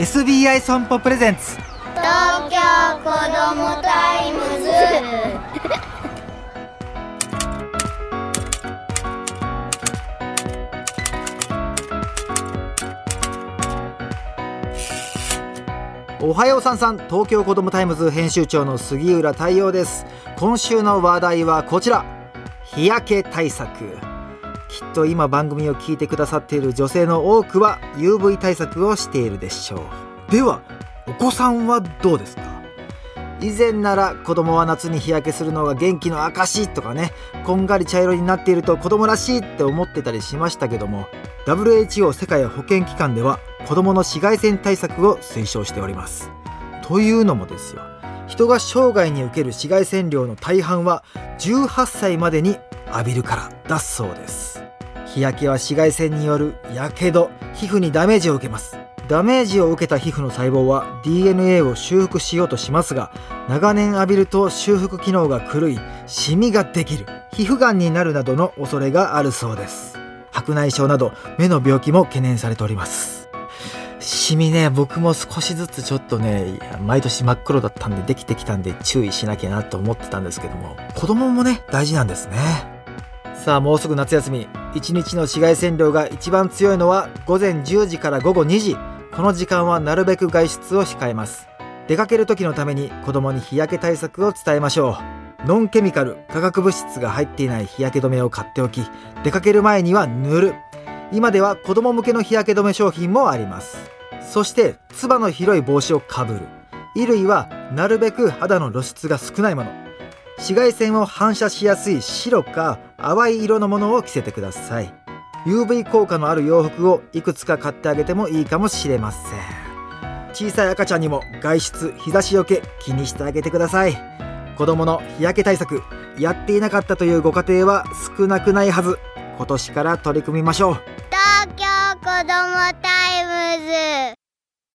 SBI 損保 presents。東京子どもタイムズ。おはようさんさん。東京子どもタイムズ編集長の杉浦太陽です。今週の話題はこちら。日焼け対策きっと今番組を聞いてくださっている女性の多くは UV 対策をしているでしょう。ではお子さんはどうですか？以前なら子供は夏に日焼けするのが元気の証とかねこんがり茶色になっていると子供らしいって思ってたりしましたけども WHO 世界保健機関では子供の紫外線対策を推奨しております。というのもですよ。人が生涯に受ける紫外線量の大半は18歳までに浴びるからだそうです。日焼けは紫外線によるやけど皮膚にダメージを受けます。ダメージを受けた皮膚の細胞は DNA を修復しようとしますが長年浴びると修復機能が狂いシミができる皮膚がんになるなどの恐れがあるそうです。白内障など目の病気も懸念されております。シミね僕も少しずつちょっとね毎年真っ黒だったんでできてきたんで注意しなきゃなと思ってたんですけども子供もね大事なんですね。さあもうすぐ夏休み。1日の紫外線量が一番強いのは午前10時から午後2時。この時間はなるべく外出を控えます。出かける時のために子供に日焼け対策を伝えましょう。ノンケミカル化学物質が入っていない日焼け止めを買っておき出かける前には塗る。今では子供向けの日焼け止め商品もあります。そしてつばの広い帽子をかぶる。衣類はなるべく肌の露出が少ないもの。紫外線を反射しやすい白か淡い色のものを着せてください。UV 効果のある洋服をいくつか買ってあげてもいいかもしれません。小さい赤ちゃんにも外出日差しよけ気にしてあげてください。子供の日焼け対策やっていなかったというご家庭は少なくないはず。今年から取り組みましょう。東京子どもタイムズ。